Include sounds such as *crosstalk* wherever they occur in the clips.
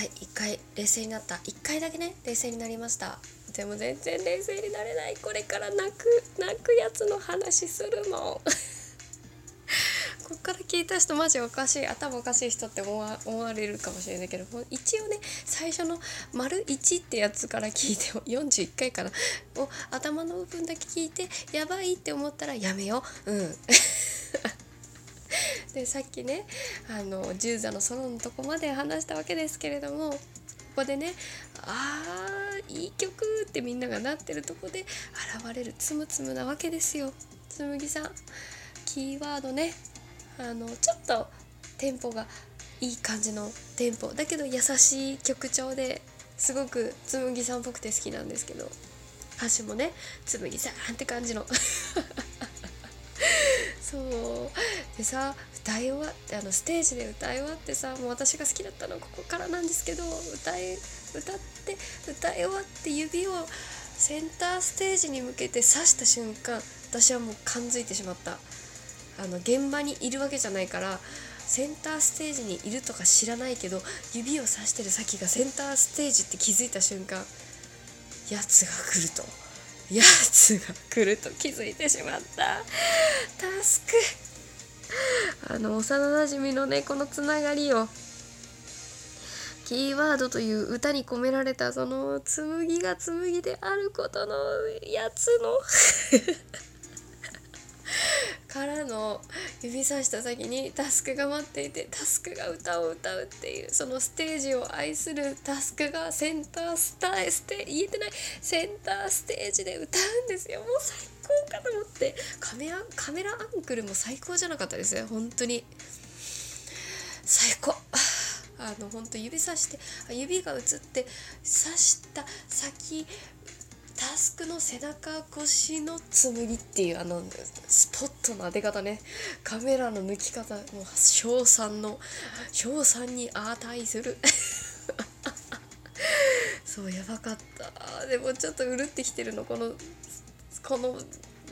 はい一回冷静になった。一回だけね冷静になりました。でも全然冷静になれない。これから泣く泣くやつの話するもん *laughs* こっから聞いた人マジおかしい。頭おかしい人って思われるかもしれないけど。一応ね最初の「丸1」ってやつから聞いて41回かな。を頭の部分だけ聞いてやばいって思ったらやめよう。うん。*laughs* でさっきねあの十座のソロのとこまで話したわけですけれどもここでねあーいい曲ってみんながなってるとこで現れるつむつむなわけですよ。つむぎさんキーワードねあのちょっとテンポがいい感じのテンポ。だけど優しい曲調ですごくつむぎさんっぽくて好きなんですけど歌詞もねつむぎさんって感じの。*laughs* そう。でさ歌い終わってあのステージで歌い終わってさもう私が好きだったのはここからなんですけど歌い歌って歌い終わって指をセンターステージに向けて刺した瞬間私はもう感づいてしまった。あの現場にいるわけじゃないからセンターステージにいるとか知らないけど指をさしてる先がセンターステージって気づいた瞬間やつが来ると。やつが来ると気づいてしまった。タスク。*laughs* あの幼なじみのねこのつながりをキーワードという歌に込められたその紬が紬であることのやつの *laughs* からの指さした先にタスクが待っていてタスクが歌を歌うっていうそのステージを愛するタスクがセンタースターステ言えてないセンターステージで歌うんですよ。もう最高。かと思って。カメラカメラアングルも最高じゃなかったですね本当に。最高。あの本当指さして指が映って刺した先タスクの背中越しの紬っていうあのスポットの当て方ね。カメラの抜き方もう賞賛の賞賛に値する。*laughs* そうやばかった。でもちょっとうるってきてるのこのこの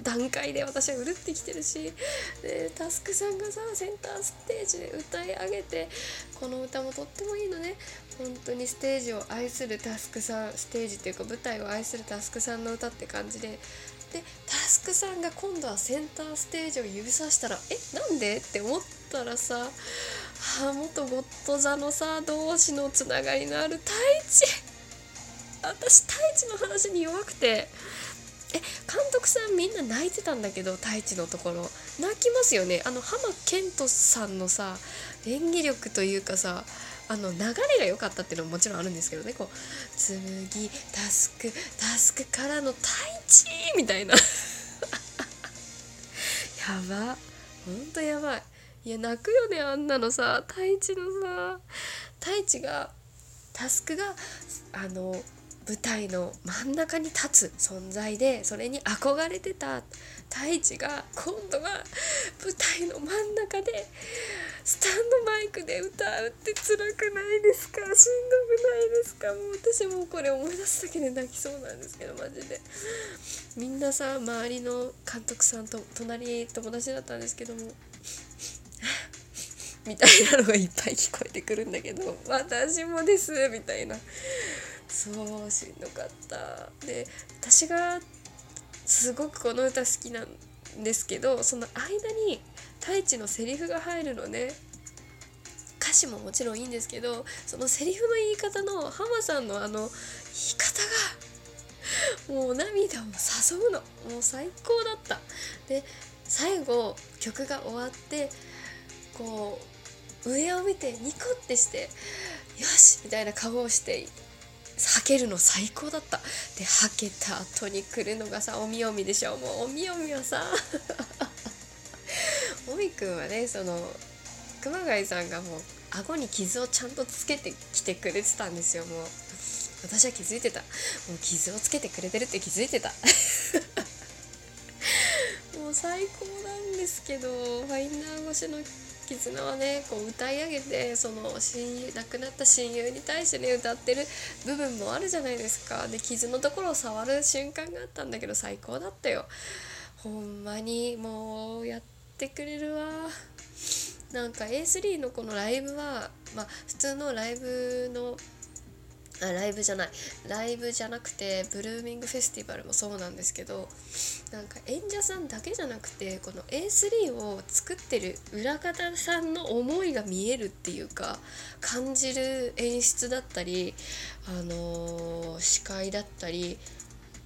段階で私はうるってきてるしでタスクさんがさセンターステージで歌い上げてこの歌もとってもいいのね本当にステージを愛するタスクさんステージっていうか舞台を愛するタスクさんの歌って感じででタスクさんが今度はセンターステージを指さしたら「えなんで?」って思ったらさあ元ゴッド座のさ同士のつながりのある太一私太一の話に弱くて。え監督さんみんな泣いてたんだけど太一のところ。泣きますよね。あの浜健人さんのさ演技力というかさあの流れが良かったっていうのももちろんあるんですけどね。こう「紬タスクタスクからの太一」みたいな。*laughs* やば。ほんとやばい。いや泣くよねあんなのさ。太一のさ太一がタスクがあの舞台の真ん中に立つ存在でそれに憧れてた太一が今度は舞台の真ん中でスタンドマイクで歌うって辛くないですか？しんどくないですかもう私もうこれ思い出すだけで泣きそうなんですけどマジで。みんなさ周りの監督さんと隣友達だったんですけども *laughs* みたいなのがいっぱい聞こえてくるんだけど私もですみたいな。そうしんどかった。で私がすごくこの歌好きなんですけどその間に太一のセリフが入るのね。歌詞ももちろんいいんですけどそのセリフの言い方のハマさんのあの言い方がもう涙を誘うの。もう最高だった。で最後曲が終わってこう上を見てニコってしてよしみたいな顔をしてはけるの最高だった。ではけた後に来るのがさおみおみでしょ。もうおみおみはさ *laughs* おみくんはねその熊谷さんがもう顎に傷をちゃんとつけてきてくれてたんですよ。もう私は気づいてた。もう傷をつけてくれてるって気づいてた。*laughs* もう最高なんですけどファインダー越しの絆はねこう歌い上げてその親友亡くなった親友に対してね歌ってる部分もあるじゃないですか。で傷のところを触る瞬間があったんだけど最高だったよ。ほんまにもうやってくれるわ。なんか A3 のこのライブはまあ普通のライブのあライブじゃないライブじゃなくてブルーミングフェスティバルもそうなんですけどなんか演者さんだけじゃなくてこの A3 を作ってる裏方さんの思いが見えるっていうか感じる演出だったり、あのー、司会だったり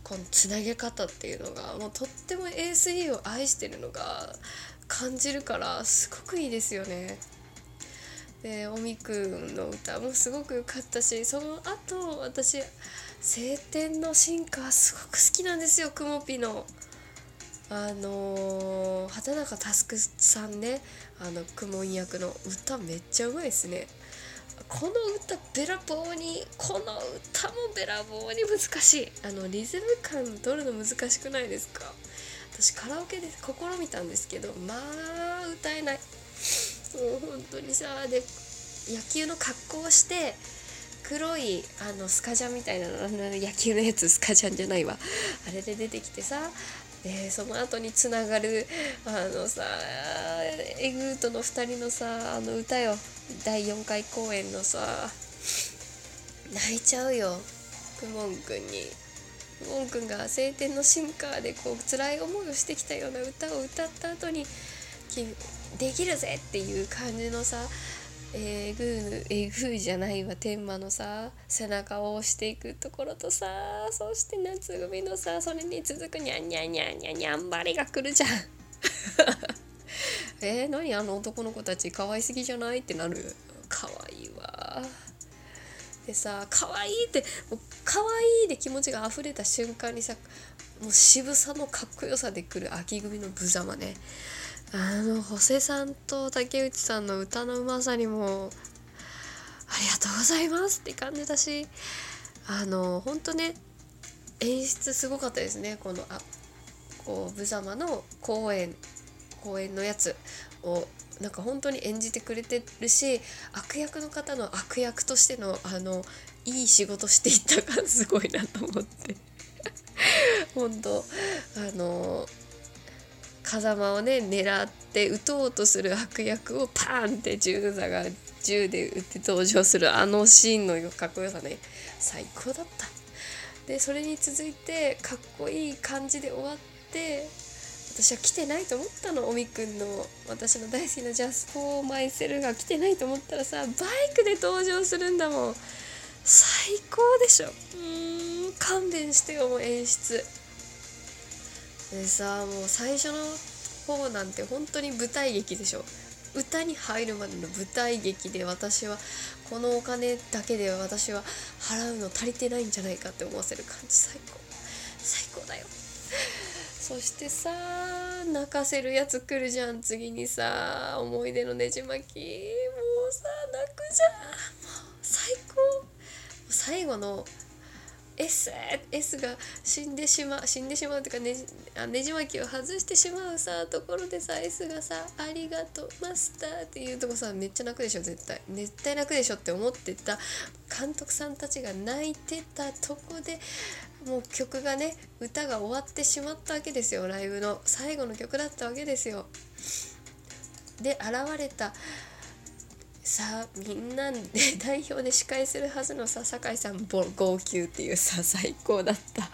このつなげ方っていうのがもうとっても A3 を愛してるのが感じるからすごくいいですよね。でおみくんの歌もすごく良かったしその後私「晴天の進化」すごく好きなんですよくもぴの。あのー、畑中佑さんねあのくもん役の歌めっちゃうまいですね。この歌べらぼうにこの歌もべらぼうに難しいあのリズム感取るの難しくないですか？私カラオケで試みたんですけどまあ歌えないもう本当にさで野球の格好をして黒いあのスカジャンみたいなの野球のやつスカジャンじゃないわ。あれで出てきてさでその後につながるあのさエグートの2人のさあの歌よ。第4回公演のさ泣いちゃうよ。くもんくんに。くもんくんが「晴天の進化」でこう辛い思いをしてきたような歌を歌った後に「できるぜ!」っていう感じのさえぐーえぐーじゃないわ天満のさ背中を押していくところとさそして夏組のさそれに続くにゃんにゃんにゃんにゃんにゃんばりが来るじゃん。*laughs* えー、何あの男の子たち可愛すぎじゃないってなる。可愛いわ。でさ可愛いってもう可愛いで気持ちが溢れた瞬間にさもう渋さのかっこよさで来る秋組の無様ね。あの補正さんと竹内さんの歌のうまさにもありがとうございますって感じだしあの本当ね演出すごかったですね。このあこう無様の公演公演のやつをなんか本当に演じてくれてるし悪役の方の悪役としてのあのいい仕事していった感すごいなと思って。本当あの風間をね狙って撃とうとする悪役をパーンって銃座が銃で撃って登場するあのシーンのかっこよさね。最高だった。でそれに続いてかっこいい感じで終わって私は来てないと思ったの。おみくんの私の大好きなジャスフォーマイセルが来てないと思ったらさバイクで登場するんだもん。最高でしょ。うーん勘弁してよもう演出。でさもう最初の方なんて本当に舞台劇でしょ。歌に入るまでの舞台劇で私はこのお金だけで私は払うの足りてないんじゃないかって思わせる感じ。最高。最高だよ。そしてさ泣かせるやつ来るじゃん。次にさ思い出のねじ巻き。もうさ泣くじゃん。もう最高。最後の S, S が死んでしまう死んでしまうというかねじあねじ巻きを外してしまうさところでさ S がさ「ありがとうマスター」っていうとこさめっちゃ泣くでしょ絶対絶対泣くでしょって思ってた監督さんたちが泣いてたとこでもう曲がね歌が終わってしまったわけですよライブの最後の曲だったわけですよ。で現れたさあみんなで代表で司会するはずのさ酒井さん号泣っていうさ最高だった。*laughs*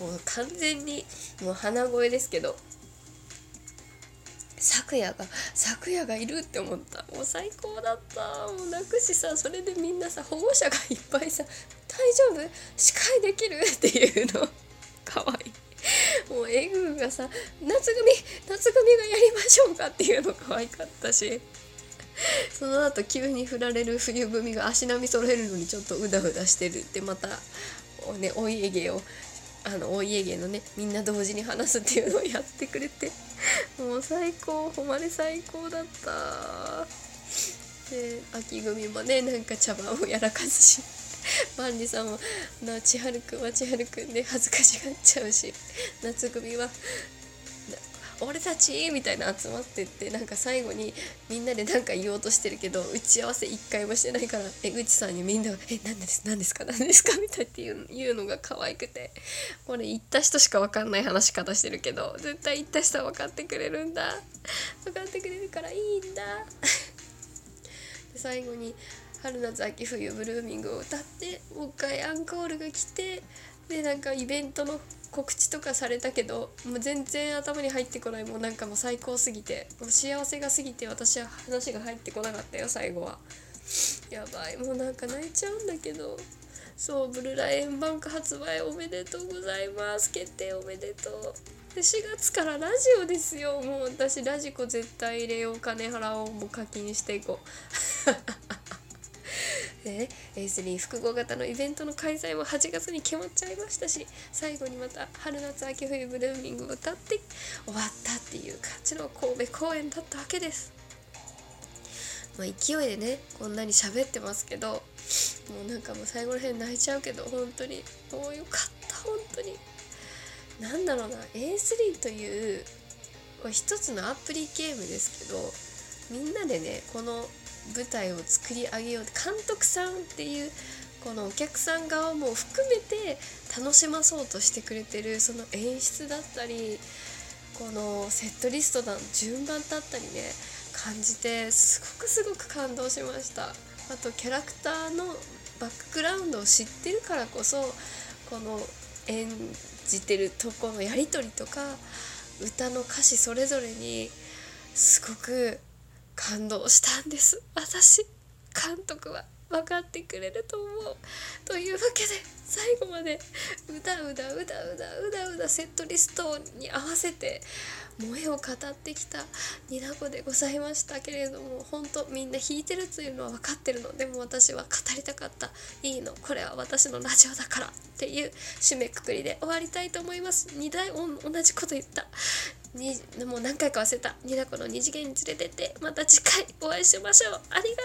もう完全にもう鼻声ですけど。昨夜が昨夜がいるって思った。もう最高だった。もう泣くしさそれでみんなさ保護者がいっぱいさ「大丈夫？司会できる?」っていうの。*laughs* かわいい。もうエグがさ「夏組夏組がやりましょうか」っていうの可愛かったし。*laughs* その後急に振られる冬組が足並み揃えるのにちょっとうだうだしてるってまたねお家芸をあのお家芸のねみんな同時に話すっていうのをやってくれて *laughs* もう最高ほんまに最高だった。で秋組もねなんか茶番をやらかすし *laughs* 万里さんも千春くんは千春くんで恥ずかしがっちゃうし夏組は俺たちみたいな集まってってなんか最後にみんなで何か言おうとしてるけど打ち合わせ一回もしてないから江口さんにみんなが「え何です何ですか何ですか?」みたいっていう言うのが可愛くてこれ言った人しか分かんない話し方してるけど絶対言った人は分かってくれるんだ分かってくれるからいいんだで最後に春夏秋冬ブルーミングを歌ってもう一回アンコールが来てでなんかイベントの告知とかされたけどもう全然頭に入ってこない。もうなんかもう最高すぎて。もう幸せがすぎて私は話が入ってこなかったよ最後は。やばい。もうなんか泣いちゃうんだけど。そうブルーラ円バンク発売おめでとうございます。決定おめでとう。で4月からラジオですよ。もう私ラジコ絶対入れよう。金払おう。もう課金していこう。*laughs* で A3 複合型のイベントの開催も8月に決まっちゃいましたし最後にまた春夏秋冬ブルーミングを歌って終わったっていう感じの神戸公演だったわけです。まあ、勢いでねこんなに喋ってますけどもうなんかもう最後らへん泣いちゃうけど本当にもうよかった本当になんだろうな A3 という一つのアプリゲームですけどみんなでねこの舞台を作り上げよう監督さんっていうこのお客さん側も含めて楽しまそうとしてくれてるその演出だったりこのセットリストの順番だったりね感じてすごくすごく感動しました。あとキャラクターのバックグラウンドを知ってるからこそこの演じてるとこのやり取りとか歌の歌詞それぞれにすごく感動したんです。私監督は分かってくれると思う。というわけで最後までうだうだうだうだうだうだセットリストに合わせて萌えを語ってきたニナコでございましたけれども本当みんな弾いてるというのは分かってるの。でも私は語りたかった。いいの。これは私のラジオだから。っていう締めくくりで終わりたいと思います。2台同じこと言った。にもう何回か忘れた。ニナコの二次元に連れてってまた次回お会いしましょう。ありがとう。